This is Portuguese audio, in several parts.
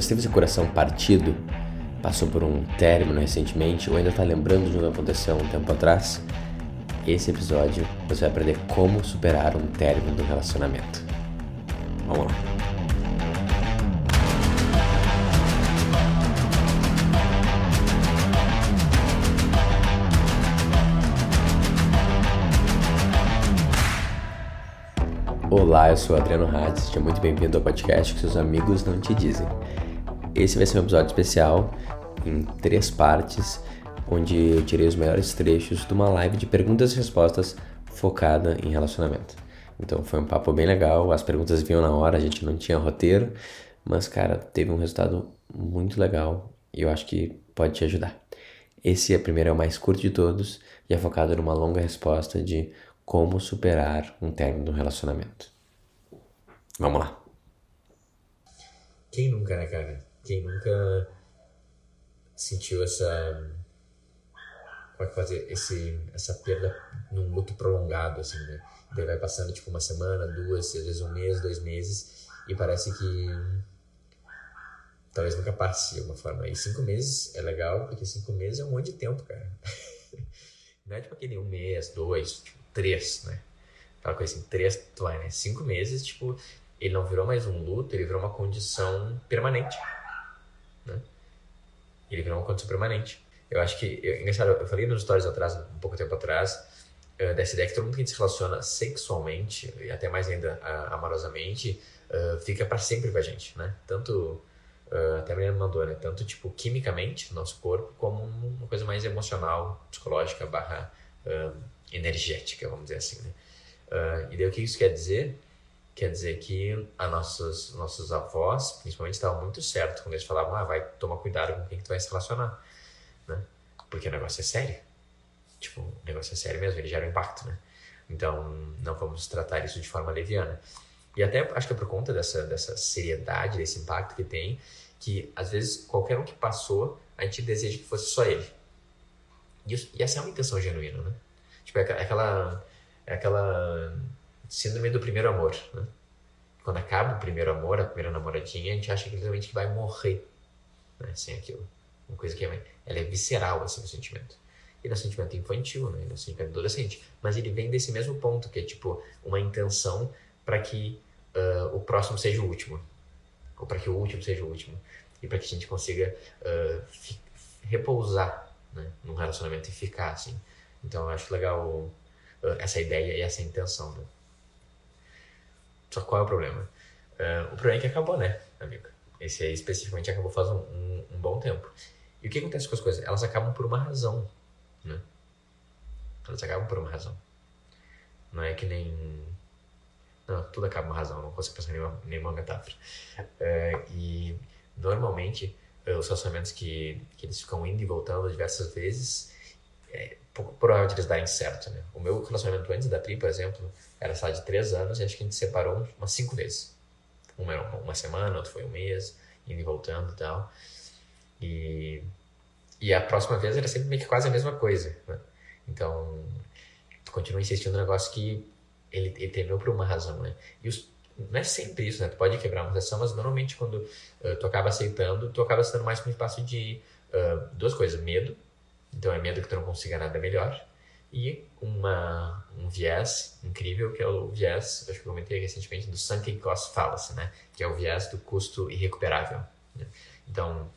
Você teve seu coração partido? Passou por um término recentemente ou ainda está lembrando de o que aconteceu um tempo atrás? Esse episódio você vai aprender como superar um término do relacionamento. Vamos lá. Olá, eu sou Adriano Hatz, seja muito bem-vindo ao podcast que seus amigos não te dizem. Esse vai ser um episódio especial em três partes, onde eu tirei os melhores trechos de uma live de perguntas e respostas focada em relacionamento. Então foi um papo bem legal, as perguntas vinham na hora, a gente não tinha roteiro, mas cara, teve um resultado muito legal e eu acho que pode te ajudar. Esse é primeiro é o mais curto de todos e é focado numa longa resposta de como superar um término de um relacionamento. Vamos lá. Quem nunca, né, cara? Quem nunca sentiu essa. Como é que fazer? Esse, essa perda num luto prolongado, assim, né? Daí vai passando tipo uma semana, duas, às vezes um mês, dois meses, e parece que talvez nunca passe de alguma forma. E cinco meses é legal, porque cinco meses é um monte de tempo, cara. Não é tipo aquele um mês, dois, tipo, três, né? Aquela coisa assim, três, tu vai, né? Cinco meses, tipo, ele não virou mais um luto, ele virou uma condição permanente né? Ele virou uma condição permanente. Eu acho que, eu, engraçado, eu falei nos stories atrás, um pouco tempo atrás, uh, dessa ideia que todo mundo que se relaciona sexualmente, e até mais ainda uh, amorosamente, uh, fica para sempre com a gente, né? Tanto, até a Mariana mandou, né? Tanto, tipo, quimicamente, no nosso corpo, como uma coisa mais emocional, psicológica, barra energética, vamos dizer assim, né? e daí o que isso quer dizer? Quer dizer que a nossos, nossos avós, principalmente, estavam muito certos quando eles falavam, ah, vai tomar cuidado com quem que tu vai se relacionar, né? Porque o negócio é sério. Tipo, o negócio é sério mesmo, ele gera um impacto, né? Então, não vamos tratar isso de forma leviana. E até acho que é por conta dessa, dessa seriedade, desse impacto que tem, que às vezes qualquer um que passou, a gente deseja que fosse só ele. E, isso, e essa é uma intenção genuína, né? Tipo, é aquela, é aquela síndrome do primeiro amor, né? Quando acaba o primeiro amor, a primeira namoradinha, a gente acha que literalmente que vai morrer, né? Sem aquilo. Uma coisa que é, ela é visceral, assim, o sentimento. É um sentimento infantil, né? Sentimento adolescente. Mas ele vem desse mesmo ponto, que é tipo uma intenção para que uh, o próximo seja o último. Ou para que o último seja o último. E para que a gente consiga uh, repousar né? num relacionamento e ficar assim. Então eu acho legal uh, essa ideia e essa intenção. Né? Só qual é o problema? Uh, o problema é que acabou, né, amigo? Esse aí especificamente acabou faz um, um, um, bom tempo. E o que acontece com as coisas? Elas acabam por uma razão, né? Elas acabam por uma razão. Não é que nem... Não, tudo acaba por uma razão, não consigo pensar em nenhuma, nenhuma metáfora. Uh, e, normalmente, uh, os relacionamentos que, que eles ficam indo e voltando diversas vezes, é de eles darem certo, né? O meu relacionamento antes da Pri, por exemplo, era só de três anos e acho que a gente separou umas cinco vezes. Uma era uma semana, outra foi um mês, indo e voltando e tal. E, e a próxima vez era sempre meio que quase a mesma coisa, né? Então, tu continua insistindo no negócio que ele, ele por uma razão, né? E os, não é sempre isso, né? Tu pode quebrar uma relação, mas normalmente quando uh, tu acaba aceitando, tu acaba sendo mais um espaço de uh, duas coisas. Medo, então é medo que tu não consiga nada melhor e uma, um viés incrível que é o viés, acho que eu comentei recentemente, do sunk cost fallacy, né? que é o viés do custo irrecuperável. Né? Então,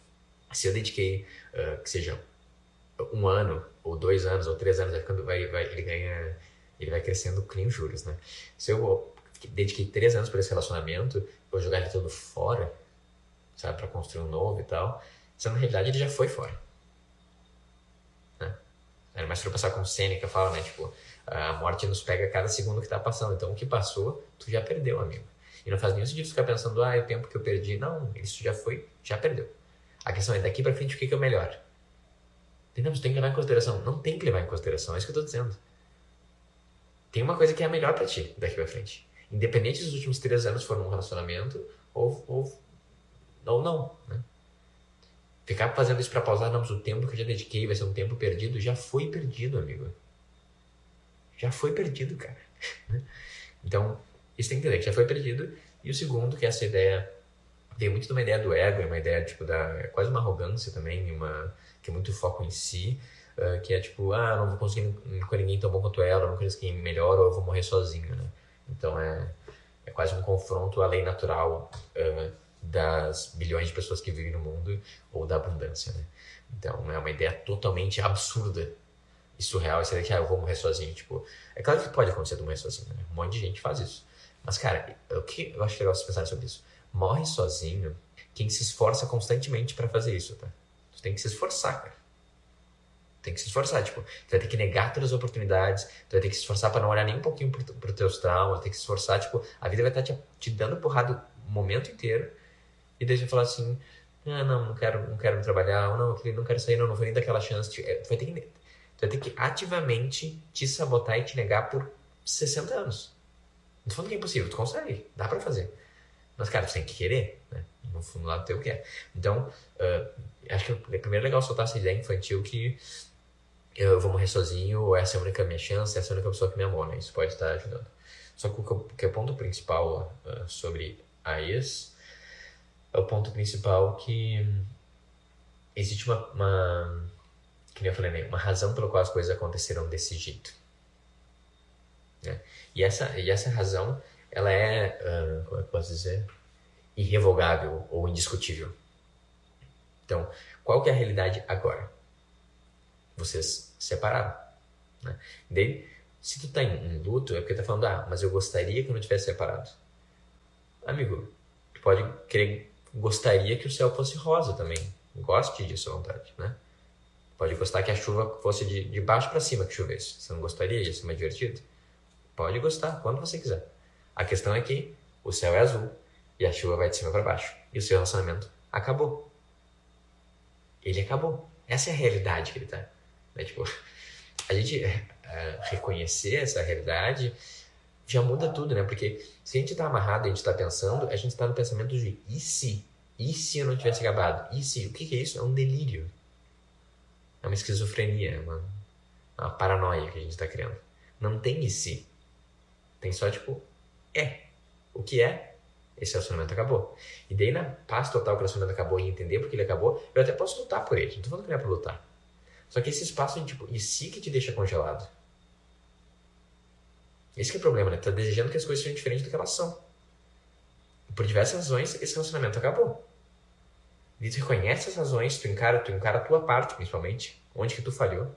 se eu dediquei, uh, que seja um ano, ou dois anos, ou três anos, vai, vai, vai, ele ganha, ele vai crescendo com juros, né? Se eu dediquei três anos para esse relacionamento, vou jogar ele todo fora, sabe, para construir um novo e tal, se na realidade ele já foi fora. Mas se passar com Sêneca fala, né? Tipo, a morte nos pega a cada segundo que tá passando. Então, o que passou, tu já perdeu, amigo. E não faz nenhum sentido ficar pensando, ah, é o tempo que eu perdi. Não, isso já foi, já perdeu. A questão é, daqui para frente, o que, que é o melhor? Entendemos? Tem que levar em consideração. Não tem que levar em consideração, é isso que eu tô dizendo. Tem uma coisa que é a melhor para ti daqui para frente. Independente dos últimos três anos foram um relacionamento ou, ou, ou não, né? Ficar fazendo isso para pausar, não, mas o tempo que eu já dediquei vai ser um tempo perdido, já foi perdido, amigo. Já foi perdido, cara. Então, isso tem que entender que já foi perdido. E o segundo, que essa ideia tem muito de uma ideia do ego, é uma ideia tipo da é quase uma arrogância também, uma que é muito foco em si, uh, que é tipo, ah, não vou conseguir com ninguém tão bom quanto ela, não conheço ninguém melhor, ou eu vou morrer sozinho, né? Então é, é quase um confronto à lei natural uh, das bilhões de pessoas que vivem no mundo ou da abundância, né? Então é uma ideia totalmente absurda e surreal essa ideia que ah, eu vou morrer sozinho, tipo, é claro que pode acontecer de morrer sozinho, né? Um monte de gente faz isso. Mas cara, o que eu acho legal vocês pensarem sobre isso? Morre sozinho quem se esforça constantemente para fazer isso, tá? Tu tem que se esforçar, cara. Tem que se esforçar, tipo, tu vai ter que negar todas as oportunidades, tu vai ter que se esforçar para não olhar nem um pouquinho pro, pro teus traumas, tem que se esforçar, tipo, a vida vai estar tá te, te dando porrada o momento inteiro, e daí você falar assim, ah, não, não quero, não quero trabalhar, ou não, não quero sair, não, não foi nem daquela chance, é, tu vai ter que, tu vai ter que ativamente te sabotar e te negar por 60 anos. Não tô falando que é impossível, tu consegue, dá para fazer. Mas, cara, você tem que querer, né? No fundo lá do teu quer. Então, uh, acho que é primeiro legal soltar essa ideia infantil que eu vou morrer sozinho, ou essa é a única minha chance, essa é a única pessoa que me amou, né? Isso pode estar ajudando. Só que o que é o ponto principal uh, sobre a ex é o ponto principal que existe uma, uma que nem eu falei, né? uma razão pela qual as coisas aconteceram desse jeito. Né? E, essa, e essa razão ela é, uh, como é que eu posso dizer, irrevogável ou indiscutível. Então, qual que é a realidade agora? Vocês separaram. Né? Daí, se tu tá em, em luto, é porque tá falando, ah, mas eu gostaria que eu não tivesse separado. Amigo, tu pode querer, gostaria que o céu fosse rosa também. Goste disso à vontade, né? Pode gostar que a chuva fosse de, de baixo para cima que chovesse. Você não gostaria? Ia ser mais divertido? Pode gostar, quando você quiser. A questão é que o céu é azul e a chuva vai de cima para baixo. E o seu relacionamento acabou. Ele acabou. Essa é a realidade que ele tá. Né? Tipo, a gente é, reconhecer essa realidade já muda tudo, né? Porque se a gente tá amarrado, a gente tá pensando, a gente tá no pensamento de e se? E se eu não tivesse acabado? E se? O que, que é isso? É um delírio. É uma esquizofrenia, é uma, uma paranoia que a gente tá criando. Não tem e se. Tem só, tipo, é. O que é? Esse relacionamento acabou. E daí, na paz total que o relacionamento acabou e entender porque ele acabou, eu até posso lutar por ele. Não tô falando que não é pra lutar. Só que esse espaço de tipo, e se que te deixa congelado? Esse é o problema, né? Tá desejando que as coisas sejam diferentes do que elas são. Por diversas razões, esse relacionamento acabou. E tu reconhece essas razões, tu encara, tu encara a tua parte, principalmente. Onde que tu falhou.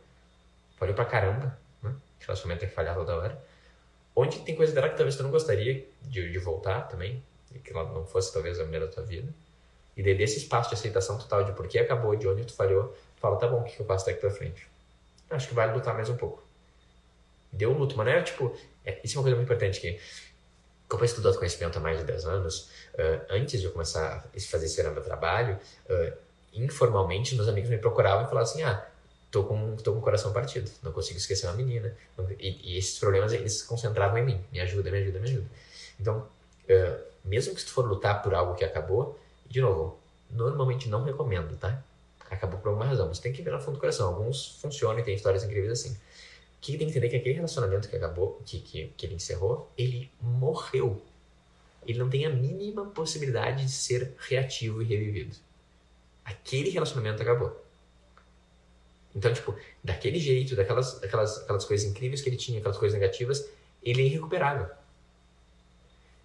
Falhou pra caramba, né? Relacionamento tem que falhar toda hora onde tem coisa dela que talvez tu não gostaria de, de voltar também, que ela não fosse talvez a mulher da tua vida. E daí desse espaço de aceitação total de por que acabou, de onde tu falhou, fala, tá bom, o que eu faço daqui pra frente? Acho que vale lutar mais um pouco. Deu luto, mas não é tipo. É, isso é uma coisa muito importante que. Como eu estudo autoconhecimento há mais de 10 anos, uh, antes de eu começar a fazer esse meu trabalho, uh, informalmente, meus amigos me procuravam e falavam assim: ah, tô com, tô com o coração partido, não consigo esquecer uma menina. E, e, esses problemas, eles se concentravam em mim. Me ajuda, me ajuda, me ajuda. Então, uh, mesmo que se tu for lutar por algo que acabou, de novo, normalmente não recomendo, tá? Acabou por alguma razão, mas tem que ver no fundo do coração. Alguns funcionam e tem histórias incríveis assim. Que tem que entender que aquele relacionamento que acabou, que, que, que ele encerrou, ele morreu. Ele não tem a mínima possibilidade de ser reativo e revivido. Aquele relacionamento acabou. Então, tipo, daquele jeito, daquelas, daquelas aquelas coisas incríveis que ele tinha, aquelas coisas negativas, ele é irrecuperável.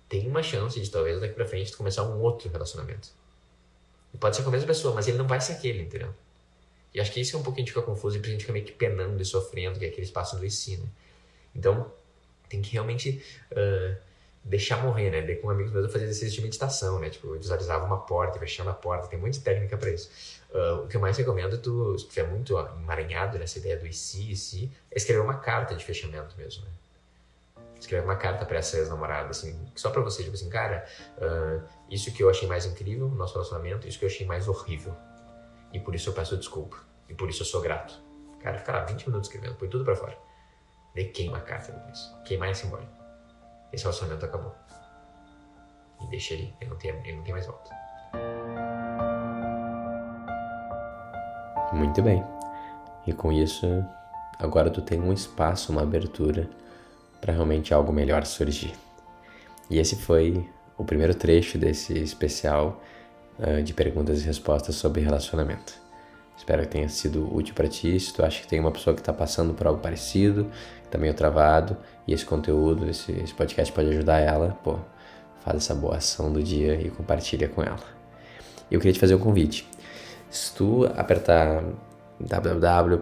Tem uma chance de talvez daqui pra frente começar um outro relacionamento. E pode ser com a mesma pessoa, mas ele não vai ser aquele, entendeu? E acho que isso é um pouquinho de ficar confuso e a gente fica meio que penando e sofrendo, que é aquele espaço do ensino. Né? Então, tem que realmente uh, deixar morrer, né? Com amigos meus eu fazia exercício de meditação, né? Tipo, eu visualizava uma porta, fechando a porta, tem muita técnica para isso. Uh, o que eu mais recomendo, tu, se estiver muito emaranhado nessa ideia do se, é escrever uma carta de fechamento mesmo, né? Escrever uma carta para essa ex-namorada, assim, só para você, tipo assim, cara, uh, isso que eu achei mais incrível no nosso relacionamento, isso que eu achei mais horrível. E por isso eu peço desculpa. E por isso eu sou grato. Cara, fica lá 20 minutos escrevendo, põe tudo para fora. Daí queima a carta depois. Queimar é simbólico. Esse relacionamento acabou. E deixa ele, ele não tem, ele não tem mais volta. Muito bem. E com isso, agora tu tem um espaço, uma abertura para realmente algo melhor surgir. E esse foi o primeiro trecho desse especial uh, de perguntas e respostas sobre relacionamento. Espero que tenha sido útil para ti. Se tu acha que tem uma pessoa que está passando por algo parecido, que está meio travado, e esse conteúdo, esse, esse podcast pode ajudar ela, pô, faz essa boa ação do dia e compartilha com ela. Eu queria te fazer um convite. Se tu apertar www.anchor.fm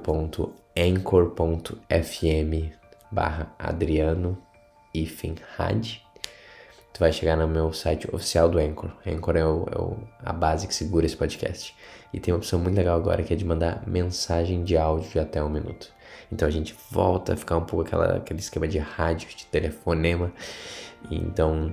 barra Adriano Had, tu vai chegar no meu site oficial do Anchor. Anchor é, o, é o, a base que segura esse podcast. E tem uma opção muito legal agora que é de mandar mensagem de áudio de até um minuto. Então a gente volta a ficar um pouco aquela, aquele esquema de rádio, de telefonema. Então,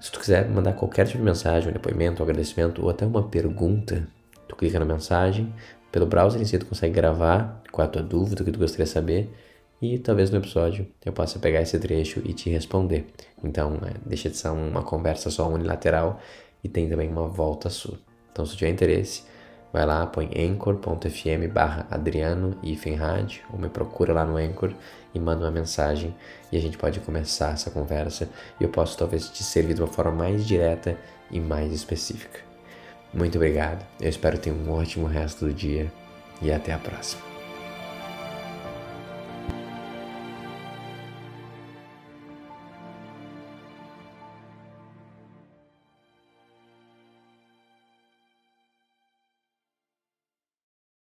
se tu quiser mandar qualquer tipo de mensagem, um depoimento, um agradecimento ou até uma pergunta, tu clica na mensagem, pelo browser em si tu consegue gravar qual a tua dúvida, o que tu gostaria de saber e talvez no episódio eu possa pegar esse trecho e te responder. Então, é, deixa de ser uma conversa só unilateral e tem também uma volta sua. Então, se tiver interesse, vai lá, põe anchor.fm barra Adriano ou me procura lá no Anchor e manda uma mensagem e a gente pode começar essa conversa e eu posso talvez te servir de uma forma mais direta e mais específica. Muito obrigado, eu espero que tenha um ótimo resto do dia e até a próxima.